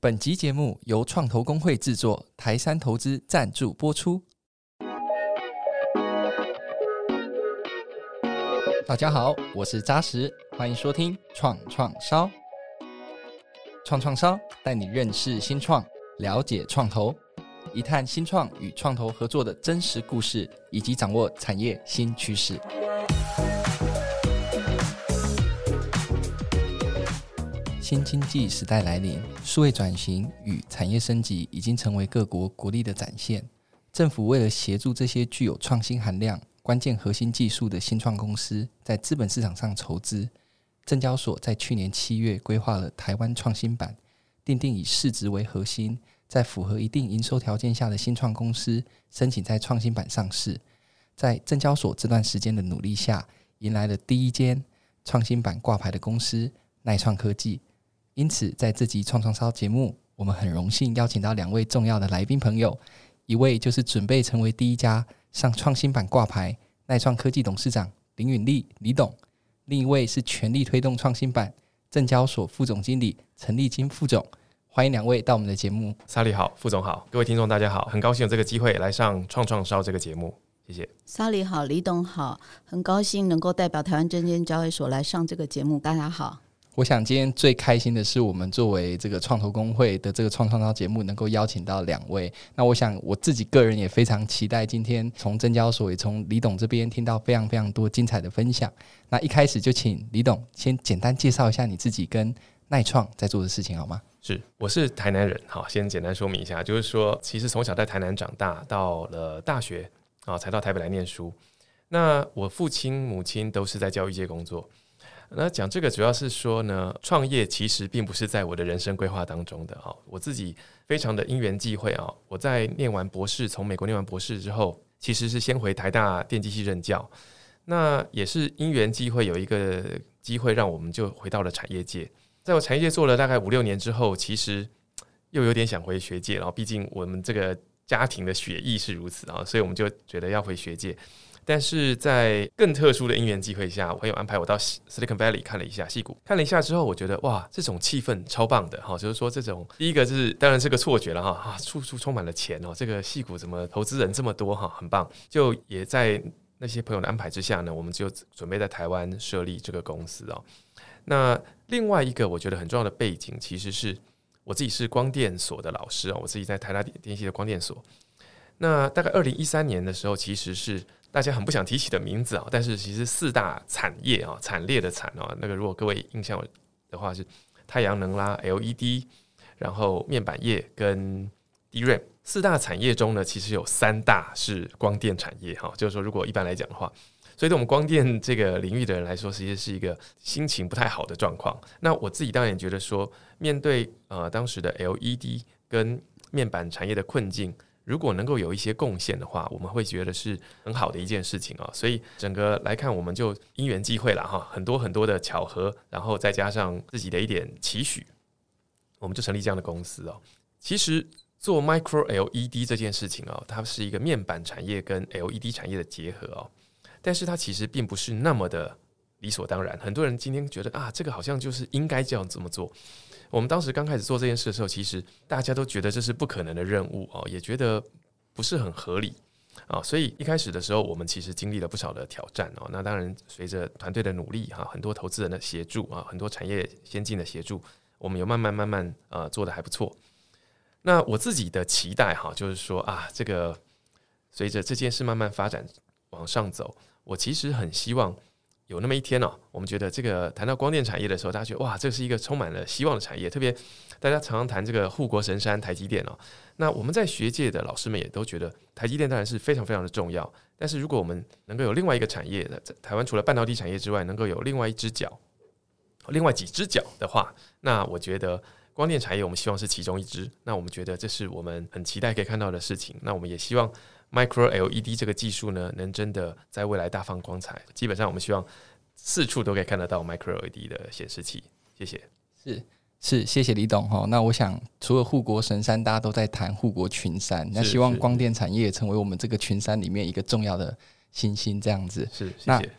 本集节目由创投公会制作，台山投资赞助播出。大家好，我是扎实，欢迎收听创创烧。创创烧带你认识新创，了解创投，一探新创与创投合作的真实故事，以及掌握产业新趋势。新经济时代来临，数位转型与产业升级已经成为各国国力的展现。政府为了协助这些具有创新含量、关键核心技术的新创公司在资本市场上筹资，证交所在去年七月规划了台湾创新板，定定以市值为核心，在符合一定营收条件下的新创公司申请在创新板上市。在证交所这段时间的努力下，迎来了第一间创新板挂牌的公司——耐创科技。因此，在这集创创烧节目，我们很荣幸邀请到两位重要的来宾朋友，一位就是准备成为第一家上创新板挂牌耐创科技董事长林允利李董，另一位是全力推动创新板证交所副总经理陈立金副总。欢迎两位到我们的节目。沙里好，副总好，各位听众大家好，很高兴有这个机会来上创创烧这个节目，谢谢。沙里好，李董好，很高兴能够代表台湾证券交易所来上这个节目，大家好。我想今天最开心的是，我们作为这个创投公会的这个创创造节目，能够邀请到两位。那我想我自己个人也非常期待今天从证交所也从李董这边听到非常非常多精彩的分享。那一开始就请李董先简单介绍一下你自己跟錼创在做的事情好吗？是，我是台南人，好，先简单说明一下，就是说其实从小在台南长大，到了大学啊才到台北来念书。那我父亲母亲都是在教育界工作。那讲这个主要是说呢，创业其实并不是在我的人生规划当中的啊。我自己非常的因缘际会啊，我在念完博士，从美国念完博士之后，其实是先回台大电机系任教。那也是因缘际会，有一个机会让我们就回到了产业界。在我产业界做了大概五六年之后，其实又有点想回学界，然后毕竟我们这个家庭的血液是如此啊，所以我们就觉得要回学界。但是在更特殊的因缘机会下，我朋友安排我到 Silicon Valley 看了一下戏骨，看了一下之后，我觉得哇，这种气氛超棒的哈！就是说，这种第一个就是当然是个错觉了哈啊，处处充满了钱哦，这个戏骨怎么投资人这么多哈，很棒。就也在那些朋友的安排之下呢，我们就准备在台湾设立这个公司哦。那另外一个我觉得很重要的背景，其实是我自己是光电所的老师啊，我自己在台大电电系的光电所。那大概二零一三年的时候，其实是。大家很不想提起的名字啊，但是其实四大产业啊，惨烈的惨啊，那个如果各位印象的话是太阳能啦、LED，然后面板业跟 DRAM 四大产业中呢，其实有三大是光电产业哈，就是说如果一般来讲的话，所以对我们光电这个领域的人来说，其实是一个心情不太好的状况。那我自己当然也觉得说，面对呃当时的 LED 跟面板产业的困境。如果能够有一些贡献的话，我们会觉得是很好的一件事情啊。所以整个来看，我们就因缘际会了哈，很多很多的巧合，然后再加上自己的一点期许，我们就成立这样的公司哦。其实做 Micro LED 这件事情啊，它是一个面板产业跟 LED 产业的结合哦，但是它其实并不是那么的理所当然。很多人今天觉得啊，这个好像就是应该这样这么做。我们当时刚开始做这件事的时候，其实大家都觉得这是不可能的任务哦，也觉得不是很合理啊，所以一开始的时候，我们其实经历了不少的挑战哦。那当然，随着团队的努力哈，很多投资人的协助啊，很多产业先进的协助，我们有慢慢慢慢呃做得还不错。那我自己的期待哈，就是说啊，这个随着这件事慢慢发展往上走，我其实很希望。有那么一天、哦，我们觉得这个谈到光电产业的时候，大家觉得哇，这是一个充满了希望的产业。特别大家常常谈这个护国神山台积电哦，那我们在学界的老师们也都觉得台积电当然是非常非常的重要。但是如果我们能够有另外一个产业，在台湾除了半导体产业之外，能够有另外一只脚，另外几只脚的话，那我觉得光电产业我们希望是其中一只。那我们觉得这是我们很期待可以看到的事情。那我们也希望。Micro LED 这个技术呢，能真的在未来大放光彩。基本上，我们希望四处都可以看得到 Micro LED 的显示器。谢谢。是是，谢谢李董哈。那我想，除了护国神山，大家都在谈护国群山。那希望光电产业成为我们这个群山里面一个重要的新星，这样子。是，谢谢。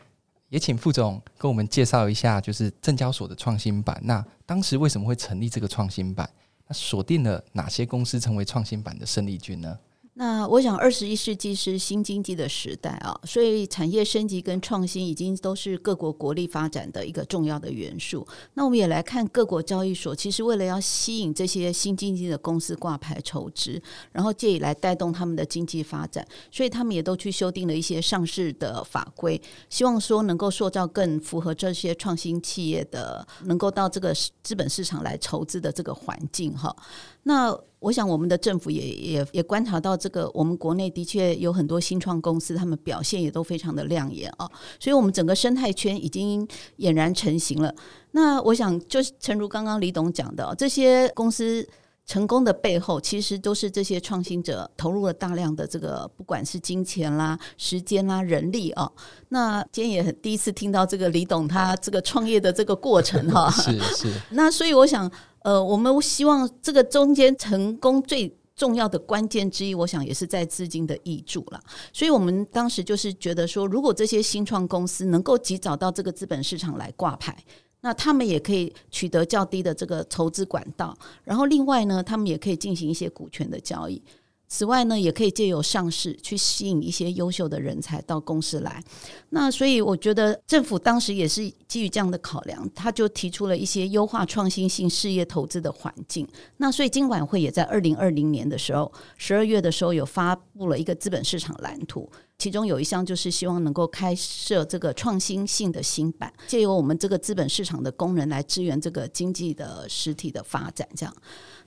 也请副总跟我们介绍一下，就是证交所的创新板。那当时为什么会成立这个创新板？那锁定了哪些公司成为创新板的胜利军呢？那我想，二十一世纪是新经济的时代啊，所以产业升级跟创新已经都是各国国力发展的一个重要的元素。那我们也来看各国交易所，其实为了要吸引这些新经济的公司挂牌筹资，然后借以来带动他们的经济发展，所以他们也都去修订了一些上市的法规，希望说能够塑造更符合这些创新企业的，能够到这个资本市场来筹资的这个环境哈。那我想，我们的政府也也也观察到这个，我们国内的确有很多新创公司，他们表现也都非常的亮眼啊，所以我们整个生态圈已经俨然成型了。那我想，就是诚如刚刚李董讲的，这些公司成功的背后，其实都是这些创新者投入了大量的这个，不管是金钱啦、时间啦、人力啊。那今天也很第一次听到这个李董他这个创业的这个过程哈，是是。那所以我想。呃，我们希望这个中间成功最重要的关键之一，我想也是在资金的挹注了。所以我们当时就是觉得说，如果这些新创公司能够及早到这个资本市场来挂牌，那他们也可以取得较低的这个筹资管道，然后另外呢，他们也可以进行一些股权的交易。此外呢，也可以借由上市去吸引一些优秀的人才到公司来。那所以我觉得政府当时也是基于这样的考量，他就提出了一些优化创新性事业投资的环境。那所以金管会也在二零二零年的时候，十二月的时候有发布了一个资本市场蓝图，其中有一项就是希望能够开设这个创新性的新版，借由我们这个资本市场的工人来支援这个经济的实体的发展，这样。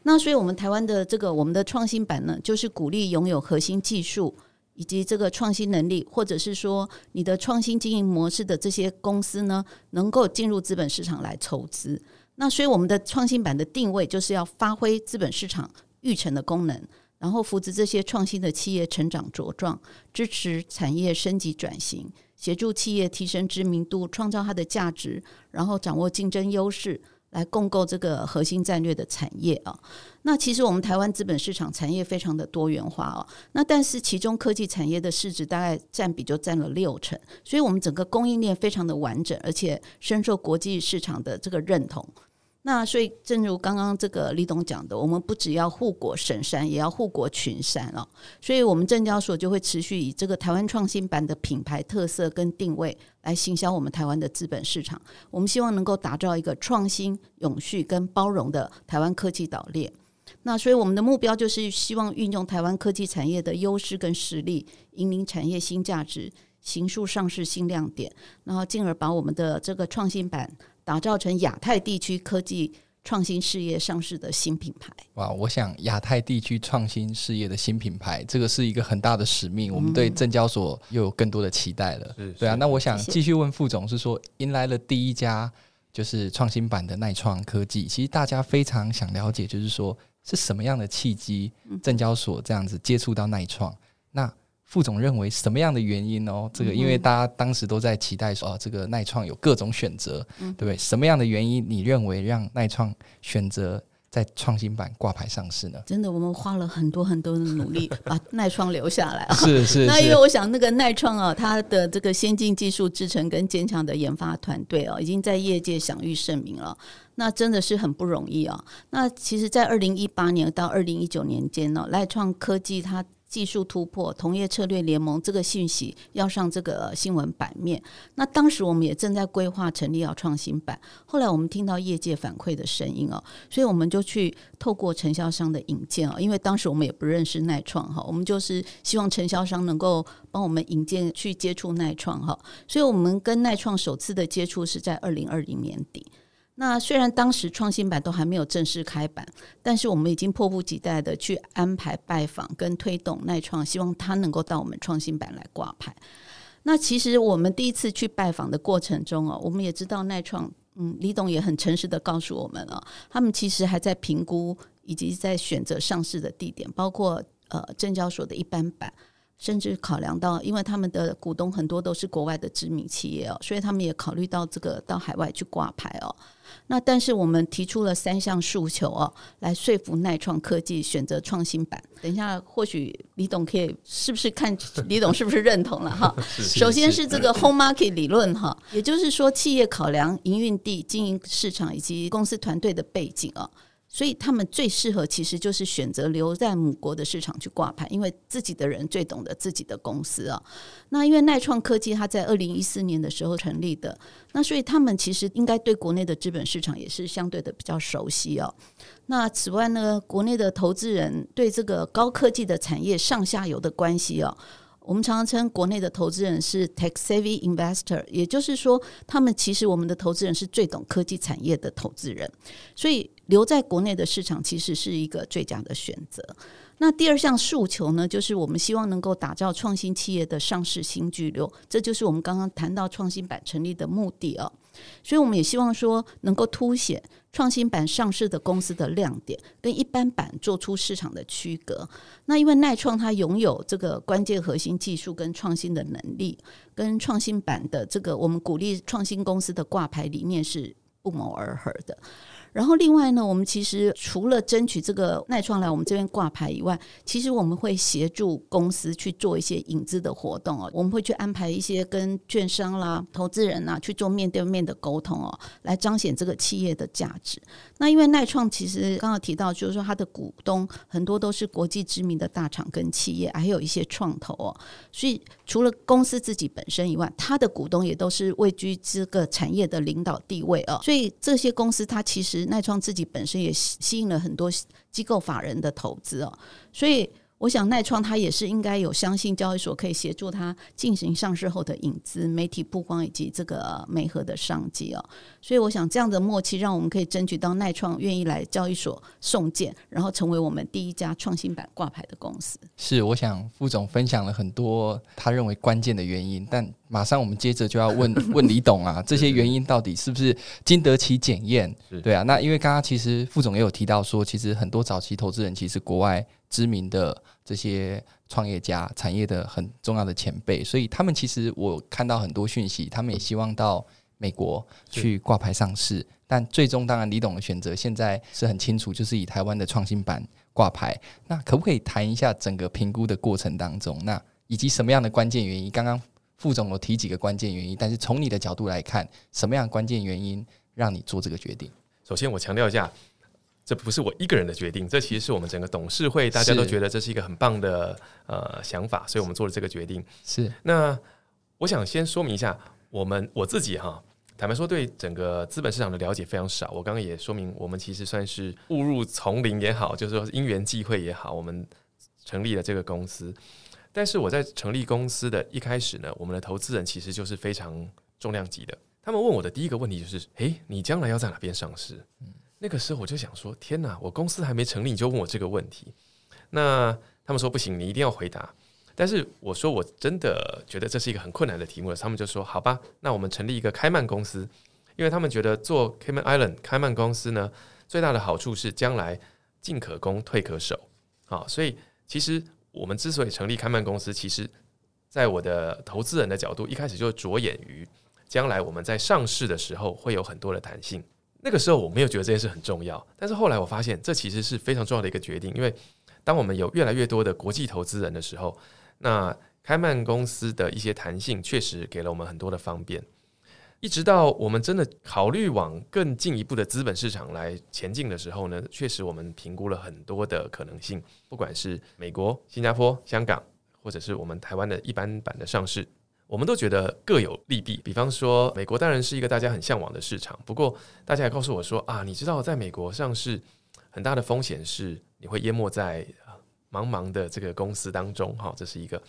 那所以，我们台湾的这个我们的创新板呢，就是鼓励拥有核心技术以及这个创新能力，或者是说你的创新经营模式的这些公司呢，能够进入资本市场来筹资。那所以，我们的创新板的定位就是要发挥资本市场育成的功能，然后扶持这些创新的企业成长茁壮，支持产业升级转型，协助企业提升知名度，创造它的价值，然后掌握竞争优势。来共构这个核心战略的产业啊，那其实我们台湾资本市场产业非常的多元化哦，那但是其中科技产业的市值大概占比就占了六成，所以我们整个供应链非常的完整，而且深受国际市场的这个认同。那所以，正如刚刚这个李董讲的，我们不只要护国神山，也要护国群山哦。所以，我们证交所就会持续以这个台湾创新板的品牌特色跟定位来行销我们台湾的资本市场。我们希望能够打造一个创新、永续跟包容的台湾科技岛链。那所以，我们的目标就是希望运用台湾科技产业的优势跟实力，引领产业新价值，行塑上市新亮点，然后进而把我们的这个创新板。打造成亚太地区科技创新事业上市的新品牌。哇，我想亚太地区创新事业的新品牌，这个是一个很大的使命。嗯、我们对证交所又有更多的期待了。对啊，那我想继续问副总，是说迎来了第一家就是创新版的耐创科技，其实大家非常想了解，就是说是什么样的契机，证交所这样子接触到耐创？那副总认为什么样的原因哦？这个因为大家当时都在期待说，啊，这个耐创有各种选择，对不对？什么样的原因你认为让耐创选择在创新板挂牌上市呢？真的，我们花了很多很多的努力把耐创留下来。是是，是。那因为我想，那个耐创啊，它的这个先进技术制程跟坚强的研发团队啊，已经在业界享誉盛名了。那真的是很不容易啊。那其实，在二零一八年到二零一九年间呢，耐创科技它。技术突破，同业策略联盟这个信息要上这个新闻版面。那当时我们也正在规划成立要创新板，后来我们听到业界反馈的声音哦，所以我们就去透过承销商的引荐哦，因为当时我们也不认识錼创哈，我们就是希望承销商能够帮我们引荐去接触錼创哈，所以我们跟錼创首次的接触是在二零二零年底。那虽然当时创新板都还没有正式开板，但是我们已经迫不及待的去安排拜访跟推动錼创，希望他能够到我们创新板来挂牌。那其实我们第一次去拜访的过程中哦，我们也知道錼创，嗯，李董也很诚实的告诉我们啊，他们其实还在评估以及在选择上市的地点，包括呃证交所的一般板。甚至考量到，因为他们的股东很多都是国外的知名企业哦，所以他们也考虑到这个到海外去挂牌哦。那但是我们提出了三项诉求哦，来说服耐创科技选择创新版。等一下，或许李董可以是不是看李董是不是认同了哈？首先是这个 home market 理论哈，也就是说企业考量营运地、经营市场以及公司团队的背景哦。所以他们最适合其实就是选择留在母国的市场去挂牌，因为自己的人最懂得自己的公司啊。那因为耐创科技它在二零一四年的时候成立的，那所以他们其实应该对国内的资本市场也是相对的比较熟悉哦。那此外呢，国内的投资人对这个高科技的产业上下游的关系哦。我们常常称国内的投资人是 tech-savvy investor，也就是说，他们其实我们的投资人是最懂科技产业的投资人，所以留在国内的市场其实是一个最佳的选择。那第二项诉求呢，就是我们希望能够打造创新企业的上市新巨流，这就是我们刚刚谈到创新板成立的目的哦。所以我们也希望说，能够凸显创新板上市的公司的亮点，跟一般板做出市场的区隔。那因为耐创它拥有这个关键核心技术跟创新的能力，跟创新板的这个我们鼓励创新公司的挂牌理念是不谋而合的。然后另外呢，我们其实除了争取这个錼创来我们这边挂牌以外，其实我们会协助公司去做一些引资的活动哦。我们会去安排一些跟券商啦、投资人呐去做面对面的沟通哦，来彰显这个企业的价值。那因为錼创其实刚刚提到，就是说它的股东很多都是国际知名的大厂跟企业，还有一些创投哦。所以除了公司自己本身以外，它的股东也都是位居这个产业的领导地位哦。所以这些公司它其实。奈创自己本身也吸引了很多机构法人的投资哦，所以。我想耐创他也是应该有相信交易所可以协助他进行上市后的引资、媒体曝光以及这个媒合的商机哦。所以我想这样的默契，让我们可以争取到耐创愿意来交易所送件，然后成为我们第一家创新板挂牌的公司。是，我想副总分享了很多他认为关键的原因，但马上我们接着就要问 问李董啊，这些原因到底是不是经得起检验？对啊，那因为刚刚其实副总也有提到说，其实很多早期投资人其实国外。知名的这些创业家、产业的很重要的前辈，所以他们其实我看到很多讯息，他们也希望到美国去挂牌上市。但最终，当然李董的选择现在是很清楚，就是以台湾的创新板挂牌。那可不可以谈一下整个评估的过程当中，那以及什么样的关键原因？刚刚副总有提几个关键原因，但是从你的角度来看，什么样的关键原因让你做这个决定？首先，我强调一下。这不是我一个人的决定，这其实是我们整个董事会大家都觉得这是一个很棒的呃想法，所以我们做了这个决定。是那我想先说明一下，我们我自己哈，坦白说对整个资本市场的了解非常少。我刚刚也说明，我们其实算是误入丛林也好，就是说因缘际会也好，我们成立了这个公司。但是我在成立公司的一开始呢，我们的投资人其实就是非常重量级的。他们问我的第一个问题就是：诶，你将来要在哪边上市？嗯那个时候我就想说，天哪！我公司还没成立，你就问我这个问题。那他们说不行，你一定要回答。但是我说我真的觉得这是一个很困难的题目。他们就说好吧，那我们成立一个开曼公司，因为他们觉得做 Cayman Island 开曼公司呢，最大的好处是将来进可攻，退可守。好，所以其实我们之所以成立开曼公司，其实在我的投资人的角度，一开始就着眼于将来我们在上市的时候会有很多的弹性。那个时候我没有觉得这件事很重要，但是后来我发现这其实是非常重要的一个决定，因为当我们有越来越多的国际投资人的时候，那开曼公司的一些弹性确实给了我们很多的方便。一直到我们真的考虑往更进一步的资本市场来前进的时候呢，确实我们评估了很多的可能性，不管是美国、新加坡、香港，或者是我们台湾的一般版的上市。我们都觉得各有利弊。比方说，美国当然是一个大家很向往的市场。不过，大家也告诉我说啊，你知道，在美国上市很大的风险是你会淹没在茫茫的这个公司当中。哈，这是一个。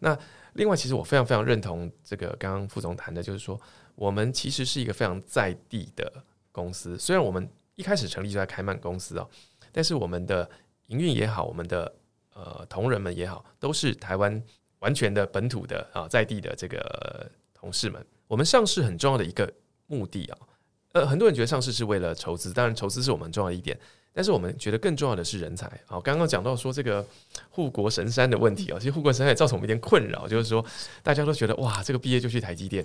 那另外，其实我非常非常认同这个刚刚副总谈的，就是说，我们其实是一个非常在地的公司。虽然我们一开始成立就在开曼公司哦，但是我们的营运也好，我们的呃同仁们也好，都是台湾。完全的本土的啊，在地的这个同事们，我们上市很重要的一个目的啊，呃，很多人觉得上市是为了筹资，当然筹资是我们重要的一点，但是我们觉得更重要的是人才啊。刚刚讲到说这个护国神山的问题啊，其实护国神山也造成我们一点困扰，就是说大家都觉得哇，这个毕业就去台积电，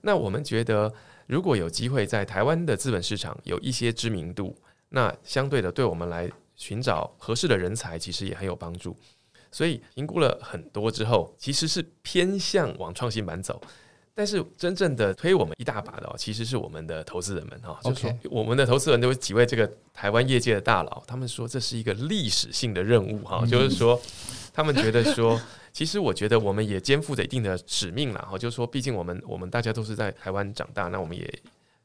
那我们觉得如果有机会在台湾的资本市场有一些知名度，那相对的对我们来寻找合适的人才，其实也很有帮助。所以评估了很多之后，其实是偏向往创新板走，但是真正的推我们一大把的哦，其实是我们的投资人们哈。就是.我们的投资人都有几位这个台湾业界的大佬，他们说这是一个历史性的任务哈，就是说他们觉得说，其实我觉得我们也肩负着一定的使命了哈，就是说，毕竟我们我们大家都是在台湾长大，那我们也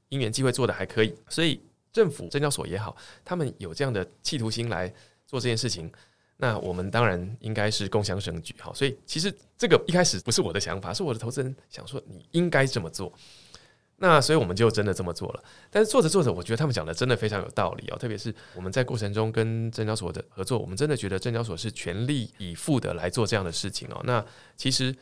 因缘际会做得还可以，所以政府、证交所也好，他们有这样的企图心来做这件事情。那我们当然应该是共襄盛举，好，所以其实这个一开始不是我的想法，是我的投资人想说你应该这么做。那所以我们就真的这么做了。但是做着做着，我觉得他们讲的真的非常有道理哦，特别是我们在过程中跟证交所的合作，我们真的觉得证交所是全力以赴的来做这样的事情哦。那其实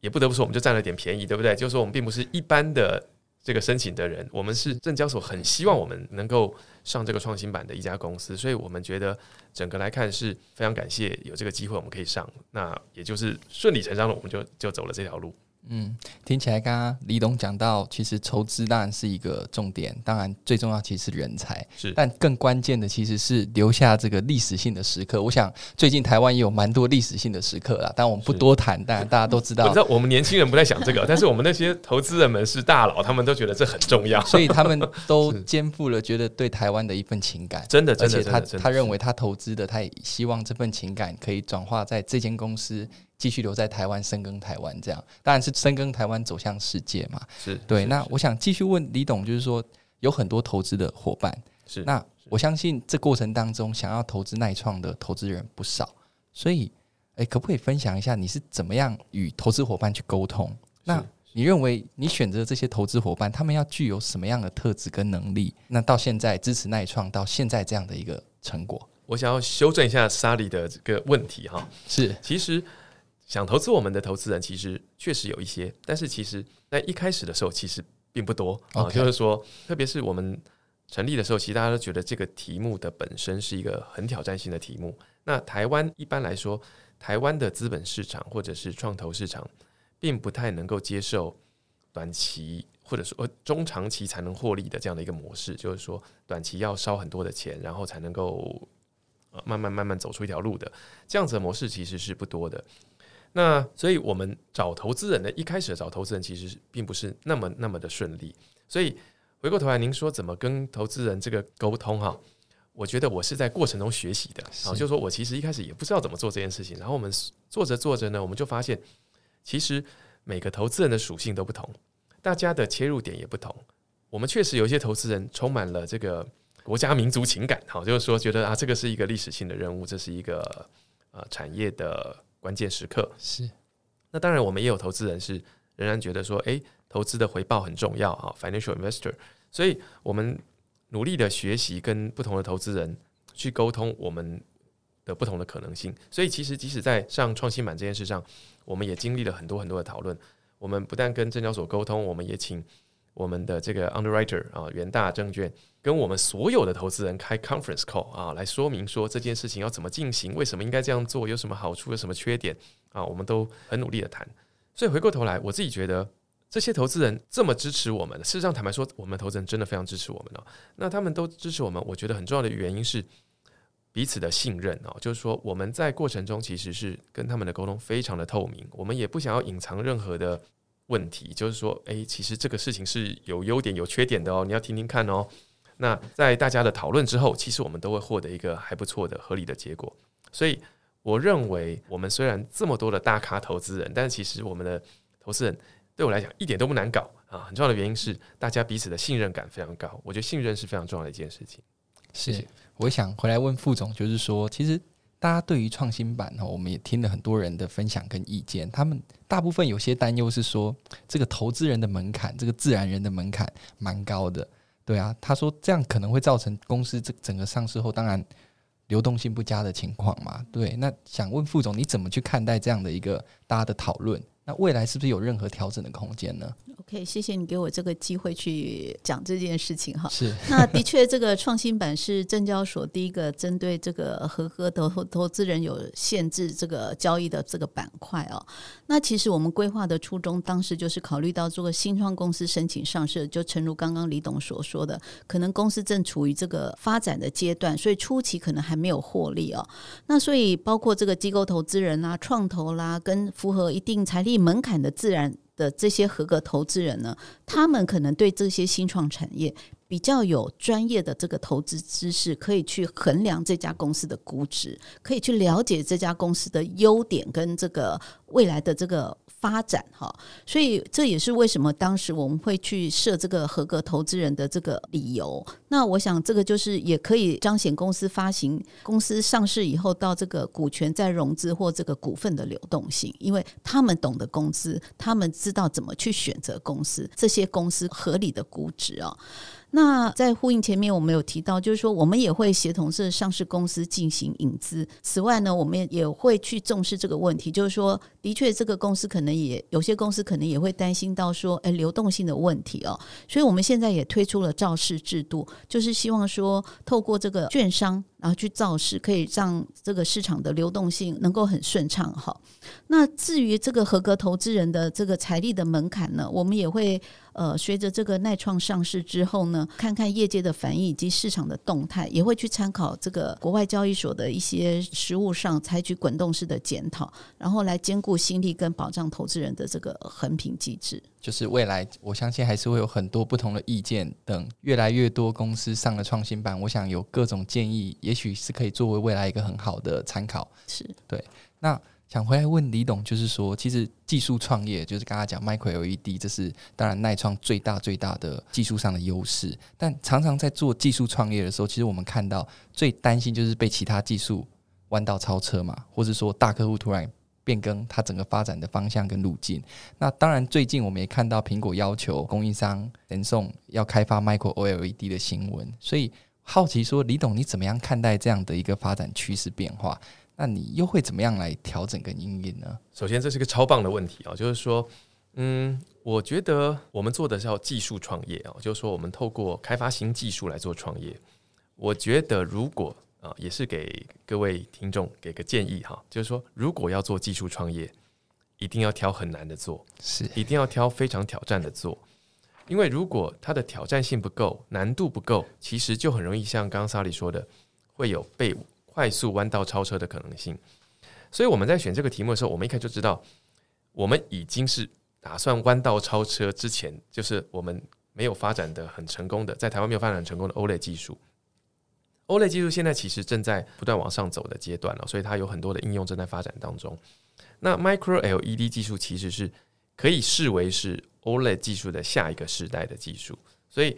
也不得不说，我们就占了点便宜，对不对？就是说我们并不是一般的。这个申请的人，我们是证交所很希望我们能够上这个创新版的一家公司，所以我们觉得整个来看是非常感谢有这个机会我们可以上，那也就是顺理成章的我们就就走了这条路。嗯，听起来刚刚李董讲到，其实筹资当然是一个重点，当然最重要其实是人才，是，但更关键的其实是留下这个历史性的时刻。我想最近台湾也有蛮多历史性的时刻啦，但我们不多谈，但大家都知道。我知道我们年轻人不太想这个，但是我们那些投资人们是大佬，他们都觉得这很重要，所以他们都 肩负了觉得对台湾的一份情感。真的，真的，而且他他认为他投资的，他也希望这份情感可以转化在这间公司。继续留在台湾，深耕台湾，这样当然是深耕台湾，走向世界嘛。是对。是那我想继续问李董，就是说有很多投资的伙伴，是那我相信这过程当中想要投资耐创的投资人不少，所以，哎，可不可以分享一下你是怎么样与投资伙伴去沟通？那你认为你选择这些投资伙伴，他们要具有什么样的特质跟能力？那到现在支持耐创到现在这样的一个成果，我想要修正一下 Sally 的这个问题哈。是，其实。想投资我们的投资人其实确实有一些，但是其实在一开始的时候其实并不多啊。就是说，特别是我们成立的时候，其实大家都觉得这个题目的本身是一个很挑战性的题目。那台湾一般来说，台湾的资本市场或者是创投市场，并不太能够接受短期或者说中长期才能获利的这样的一个模式，就是说短期要烧很多的钱，然后才能够慢慢慢慢走出一条路的这样子的模式，其实是不多的。那所以，我们找投资人呢，一开始找投资人其实并不是那么那么的顺利。所以回过头来，您说怎么跟投资人这个沟通哈？我觉得我是在过程中学习的。然后就是说我其实一开始也不知道怎么做这件事情。然后我们做着做着呢，我们就发现，其实每个投资人的属性都不同，大家的切入点也不同。我们确实有一些投资人充满了这个国家民族情感，哈，就是说觉得啊，这个是一个历史性的任务，这是一个呃产业的。关键时刻是，那当然我们也有投资人是仍然觉得说，诶，投资的回报很重要啊，financial investor。所以我们努力的学习跟不同的投资人去沟通我们的不同的可能性。所以其实即使在上创新板这件事上，我们也经历了很多很多的讨论。我们不但跟证交所沟通，我们也请。我们的这个 underwriter 啊，元大证券跟我们所有的投资人开 conference call 啊，来说明说这件事情要怎么进行，为什么应该这样做，有什么好处，有什么缺点啊，我们都很努力的谈。所以回过头来，我自己觉得这些投资人这么支持我们，事实上坦白说，我们投资人真的非常支持我们哦。那他们都支持我们，我觉得很重要的原因是彼此的信任哦，就是说我们在过程中其实是跟他们的沟通非常的透明，我们也不想要隐藏任何的。问题就是说，诶，其实这个事情是有优点有缺点的哦，你要听听看哦。那在大家的讨论之后，其实我们都会获得一个还不错的合理的结果。所以，我认为我们虽然这么多的大咖投资人，但是其实我们的投资人对我来讲一点都不难搞啊。很重要的原因是大家彼此的信任感非常高，我觉得信任是非常重要的一件事情。是，我想回来问副总，就是说，其实。大家对于创新版哈，我们也听了很多人的分享跟意见。他们大部分有些担忧是说，这个投资人的门槛，这个自然人的门槛蛮高的。对啊，他说这样可能会造成公司这整个上市后，当然流动性不佳的情况嘛。对，那想问副总，你怎么去看待这样的一个大家的讨论？那未来是不是有任何调整的空间呢？OK，谢谢你给我这个机会去讲这件事情哈。是，那的确，这个创新版是证交所第一个针对这个合格投投资人有限制这个交易的这个板块哦。那其实我们规划的初衷，当时就是考虑到这个新创公司申请上市，就诚如刚刚李董所说的，可能公司正处于这个发展的阶段，所以初期可能还没有获利哦。那所以包括这个机构投资人啦、创投啦，跟符合一定财力门槛的自然的这些合格投资人呢，他们可能对这些新创产业比较有专业的这个投资知识，可以去衡量这家公司的估值，可以去了解这家公司的优点跟这个未来的这个。发展哈，所以这也是为什么当时我们会去设这个合格投资人的这个理由。那我想这个就是也可以彰显公司发行、公司上市以后到这个股权再融资或这个股份的流动性，因为他们懂得公司，他们知道怎么去选择公司，这些公司合理的估值啊。那在呼应前面，我们有提到，就是说我们也会协同这上市公司进行引资。此外呢，我们也也会去重视这个问题，就是说，的确这个公司可能也有些公司可能也会担心到说，哎，流动性的问题哦。所以我们现在也推出了造市制度，就是希望说，透过这个券商。然后去造势，可以让这个市场的流动性能够很顺畅哈。那至于这个合格投资人的这个财力的门槛呢，我们也会呃随着这个耐创上市之后呢，看看业界的反应以及市场的动态，也会去参考这个国外交易所的一些实务上采取滚动式的检讨，然后来兼顾新力跟保障投资人的这个衡平机制。就是未来，我相信还是会有很多不同的意见。等越来越多公司上了创新版，我想有各种建议，也许是可以作为未来一个很好的参考。是对。那想回来问李董，就是说，其实技术创业，就是刚刚讲 Micro LED，这是当然耐创最大最大的技术上的优势。但常常在做技术创业的时候，其实我们看到最担心就是被其他技术弯道超车嘛，或者说大客户突然。变更它整个发展的方向跟路径。那当然，最近我们也看到苹果要求供应商神送要开发 Micro OLED 的新闻。所以好奇说，李董你怎么样看待这样的一个发展趋势变化？那你又会怎么样来调整跟因应呢？首先，这是个超棒的问题啊，就是说，嗯，我觉得我们做的是要技术创业啊，就是说我们透过开发新技术来做创业。我觉得如果啊，也是给各位听众给个建议哈，就是说，如果要做技术创业，一定要挑很难的做，是一定要挑非常挑战的做，因为如果它的挑战性不够，难度不够，其实就很容易像刚刚 Sally 说的，会有被快速弯道超车的可能性。所以我们在选这个题目的时候，我们一看就知道，我们已经是打算弯道超车之前，就是我们没有发展的很成功的，在台湾没有发展成功的 OLED 技术。OLED 技术现在其实正在不断往上走的阶段了，所以它有很多的应用正在发展当中。那 Micro LED 技术其实是可以视为是 OLED 技术的下一个时代的技术，所以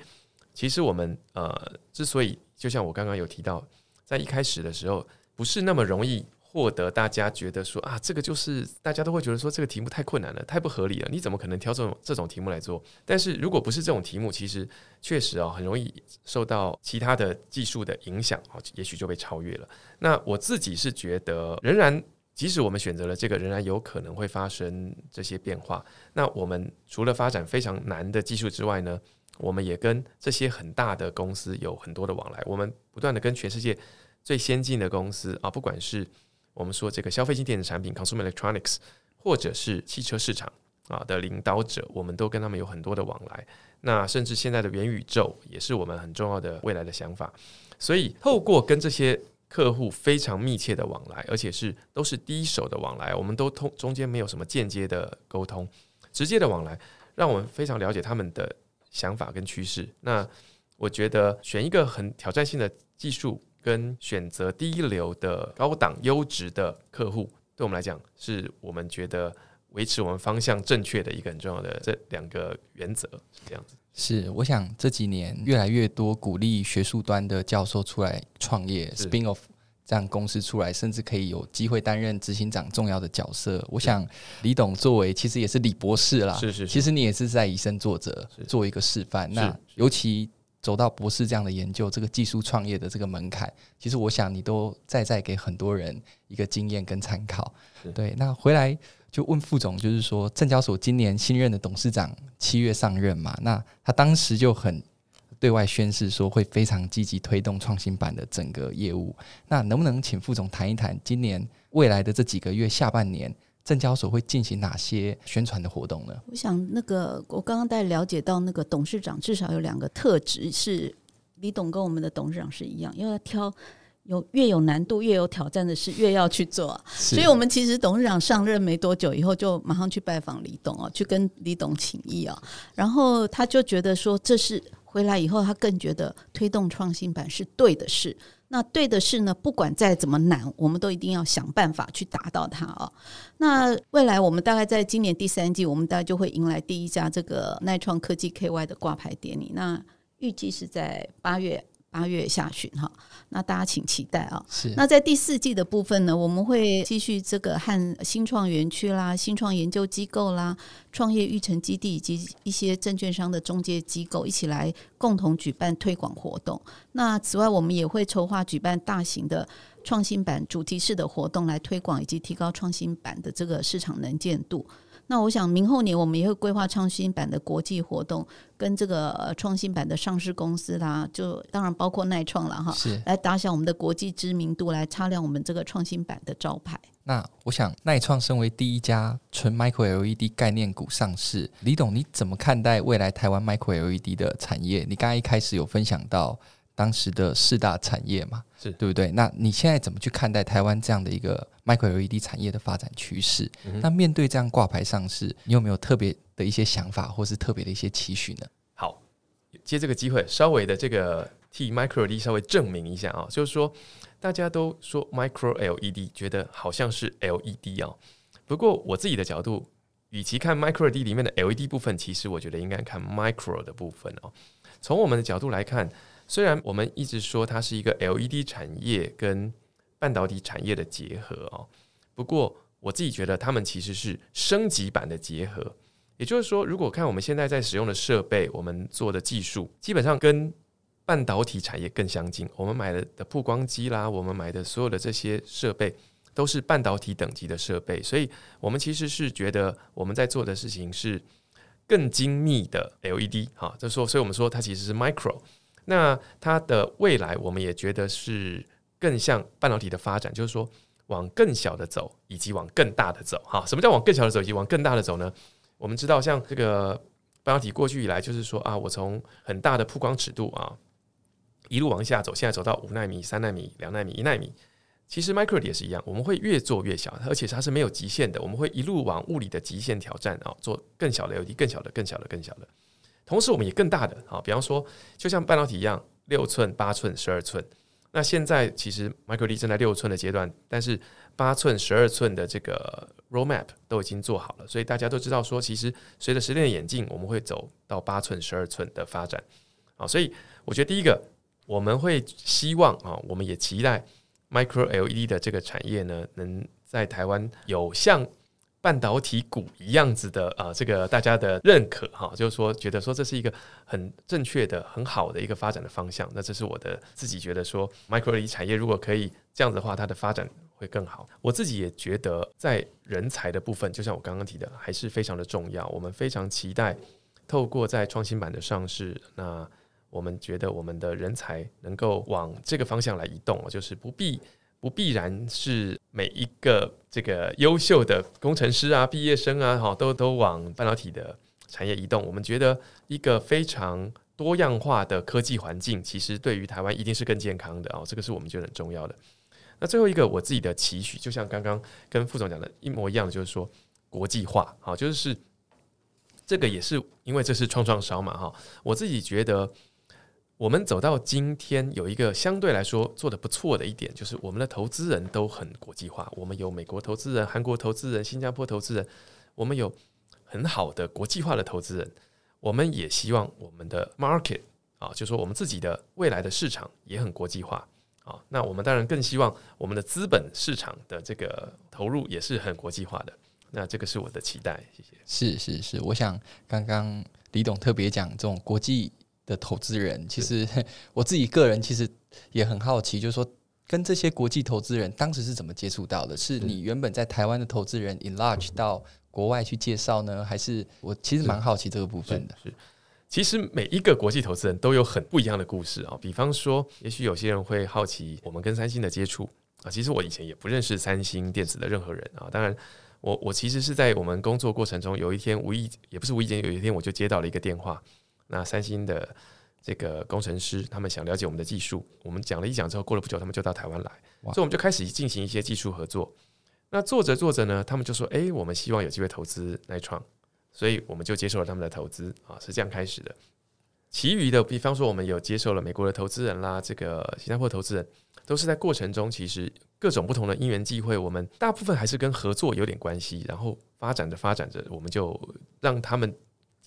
其实我们呃之所以就像我刚刚有提到，在一开始的时候不是那么容易。获得大家觉得说啊，这个就是大家都会觉得说这个题目太困难了，太不合理了，你怎么可能挑这种这种题目来做？但是如果不是这种题目，其实确实啊，很容易受到其他的技术的影响啊，也许就被超越了。那我自己是觉得，仍然即使我们选择了这个，仍然有可能会发生这些变化。那我们除了发展非常难的技术之外呢，我们也跟这些很大的公司有很多的往来，我们不断的跟全世界最先进的公司啊，不管是我们说这个消费性电子产品 （consumer electronics） 或者是汽车市场啊的领导者，我们都跟他们有很多的往来。那甚至现在的元宇宙也是我们很重要的未来的想法。所以，透过跟这些客户非常密切的往来，而且是都是第一手的往来，我们都通中间没有什么间接的沟通，直接的往来，让我们非常了解他们的想法跟趋势。那我觉得选一个很挑战性的技术。跟选择第一流的高档优质的客户，对我们来讲，是我们觉得维持我们方向正确的一个很重要的这两个原则，是这样子。是，我想这几年越来越多鼓励学术端的教授出来创业，spin off 这样公司出来，甚至可以有机会担任执行长重要的角色。我想李董作为其实也是李博士啦，是是，是，其实你也是在以身作则，做一个示范。那尤其。走到博士这样的研究，这个技术创业的这个门槛，其实我想你都在在给很多人一个经验跟参考。对，那回来就问副总，就是说证交所今年新任的董事长七月上任嘛，那他当时就很对外宣示说会非常积极推动创新板的整个业务。那能不能请副总谈一谈今年未来的这几个月下半年？证交所会进行哪些宣传的活动呢？我想，那个我刚刚在了解到，那个董事长至少有两个特质是李董跟我们的董事长是一样，因为他挑有越有难度、越有挑战的事，越要去做。所以，我们其实董事长上任没多久以后，就马上去拜访李董哦，去跟李董请益啊。然后他就觉得说，这是回来以后，他更觉得推动创新版是对的事。那对的事呢，不管再怎么难，我们都一定要想办法去达到它啊。那未来我们大概在今年第三季，我们大概就会迎来第一家这个耐创科技 KY 的挂牌典礼。那预计是在八月。八月下旬哈，那大家请期待啊。是。那在第四季的部分呢，我们会继续这个和新创园区啦、新创研究机构啦、创业育成基地以及一些证券商的中介机构一起来共同举办推广活动。那此外，我们也会筹划举办大型的创新版主题式的活动，来推广以及提高创新版的这个市场能见度。那我想明后年我们也会规划创新版的国际活动，跟这个创新版的上市公司啦，就当然包括耐创了哈，是来打响我们的国际知名度，来擦亮我们这个创新版的招牌。那我想耐创身为第一家纯 Micro LED 概念股上市，李董你怎么看待未来台湾 Micro LED 的产业？你刚刚一开始有分享到。当时的四大产业嘛，是对不对？那你现在怎么去看待台湾这样的一个 Micro LED 产业的发展趋势？嗯、那面对这样挂牌上市，你有没有特别的一些想法，或是特别的一些期许呢？好，借这个机会，稍微的这个替 Micro LED 稍微证明一下啊，就是说大家都说 Micro LED，觉得好像是 LED 啊。不过我自己的角度，与其看 Micro LED 里面的 LED 部分，其实我觉得应该看 Micro 的部分哦。从我们的角度来看。虽然我们一直说它是一个 LED 产业跟半导体产业的结合哦，不过我自己觉得它们其实是升级版的结合。也就是说，如果看我们现在在使用的设备，我们做的技术基本上跟半导体产业更相近。我们买的的曝光机啦，我们买的所有的这些设备都是半导体等级的设备，所以我们其实是觉得我们在做的事情是更精密的 LED 哈。就说，所以我们说它其实是 Micro。那它的未来，我们也觉得是更像半导体的发展，就是说往更小的走，以及往更大的走。哈，什么叫往更小的走，以及往更大的走呢？我们知道，像这个半导体过去以来，就是说啊，我从很大的曝光尺度啊，一路往下走，现在走到五纳米、三纳米、两纳米、一纳米。其实 Micro 也是一样，我们会越做越小，而且它是没有极限的，我们会一路往物理的极限挑战啊，做更小的 LED，更小的、更小的、更小的。同时，我们也更大的啊，比方说，就像半导体一样，六寸、八寸、十二寸。那现在其实 Micro LED 正在六寸的阶段，但是八寸、十二寸的这个 roadmap 都已经做好了，所以大家都知道说，其实随着时间的演进，我们会走到八寸、十二寸的发展啊。所以我觉得第一个，我们会希望啊，我们也期待 Micro LED 的这个产业呢，能在台湾有像。半导体股一样子的啊，这个大家的认可哈，就是说觉得说这是一个很正确的、很好的一个发展的方向。那这是我的自己觉得说，Micro LED 产业如果可以这样子的话，它的发展会更好。我自己也觉得，在人才的部分，就像我刚刚提的，还是非常的重要。我们非常期待透过在创新版的上市，那我们觉得我们的人才能够往这个方向来移动，就是不必。不必然是每一个这个优秀的工程师啊、毕业生啊，哈，都都往半导体的产业移动。我们觉得一个非常多样化的科技环境，其实对于台湾一定是更健康的哦。这个是我们觉得很重要的。那最后一个我自己的期许，就像刚刚跟副总讲的一模一样，就是说国际化，好，就是这个也是因为这是创创烧嘛，哈。我自己觉得。我们走到今天，有一个相对来说做得不错的一点，就是我们的投资人都很国际化。我们有美国投资人、韩国投资人、新加坡投资人，我们有很好的国际化的投资人。我们也希望我们的 market 啊，就说我们自己的未来的市场也很国际化啊。那我们当然更希望我们的资本市场的这个投入也是很国际化的。那这个是我的期待。谢谢。是是是，我想刚刚李董特别讲这种国际。的投资人，其实 我自己个人其实也很好奇，就是说跟这些国际投资人当时是怎么接触到的？是你原本在台湾的投资人 enlarge 到国外去介绍呢，还是我其实蛮好奇这个部分的？是，其实每一个国际投资人都有很不一样的故事啊。比方说，也许有些人会好奇我们跟三星的接触啊。其实我以前也不认识三星电子的任何人啊。当然，我我其实是在我们工作过程中，有一天无意也不是无意间，有一天我就接到了一个电话。那三星的这个工程师，他们想了解我们的技术。我们讲了一讲之后，过了不久，他们就到台湾来，所以我们就开始进行一些技术合作。那做着做着呢，他们就说：“哎，我们希望有机会投资錼创。”所以我们就接受了他们的投资啊，是这样开始的。其余的，比方说我们有接受了美国的投资人啦，这个新加坡投资人，都是在过程中其实各种不同的因缘际会，我们大部分还是跟合作有点关系，然后发展着发展着，我们就让他们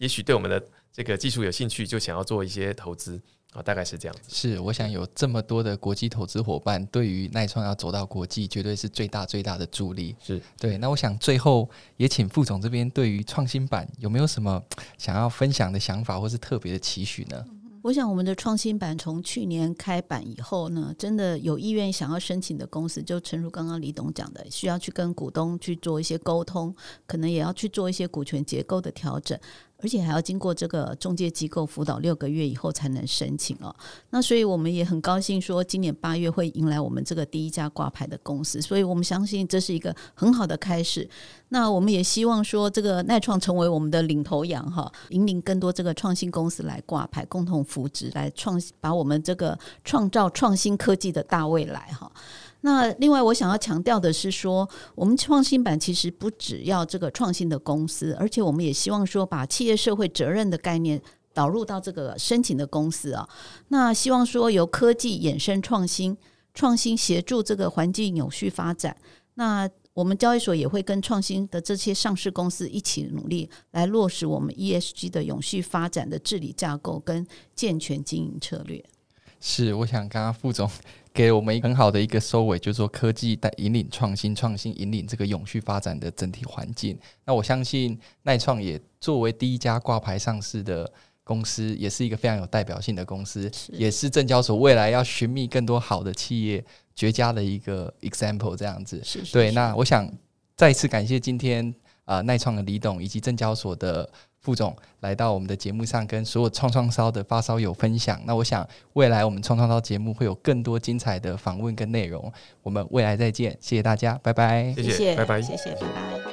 也许对我们的这个技术有兴趣，就想要做一些投资。啊，大概是这样子。是，我想有这么多的国际投资伙伴，对于耐创要走到国际，绝对是最大最大的助力。是对。那我想最后也请副总这边对于创新版有没有什么想要分享的想法，或是特别的期许呢？我想我们的创新版从去年开版以后呢，真的有意愿想要申请的公司，就诚如刚刚李董讲的，需要去跟股东去做一些沟通，可能也要去做一些股权结构的调整。而且还要经过这个中介机构辅导六个月以后才能申请哦。那所以我们也很高兴说，今年八月会迎来我们这个第一家挂牌的公司。所以我们相信这是一个很好的开始。那我们也希望说，这个耐创成为我们的领头羊哈，引领更多这个创新公司来挂牌，共同扶植，来创把我们这个创造创新科技的大未来哈。那另外，我想要强调的是说，我们创新版其实不只要这个创新的公司，而且我们也希望说，把企业社会责任的概念导入到这个申请的公司啊。那希望说，由科技衍生创新，创新协助这个环境永续发展。那我们交易所也会跟创新的这些上市公司一起努力，来落实我们 ESG 的永续发展的治理架构跟健全经营策略。是，我想刚刚副总给我们很好的一个收尾，就是说科技带引领创新，创新引领这个永续发展的整体环境。那我相信耐创也作为第一家挂牌上市的公司，也是一个非常有代表性的公司，是也是证交所未来要寻觅更多好的企业绝佳的一个 example。这样子，是是是对。那我想再次感谢今天啊耐创的李董以及证交所的。副总来到我们的节目上，跟所有创创烧的发烧友分享。那我想，未来我们创创烧节目会有更多精彩的访问跟内容。我们未来再见，谢谢大家，拜拜，谢谢，拜拜，谢谢，拜拜。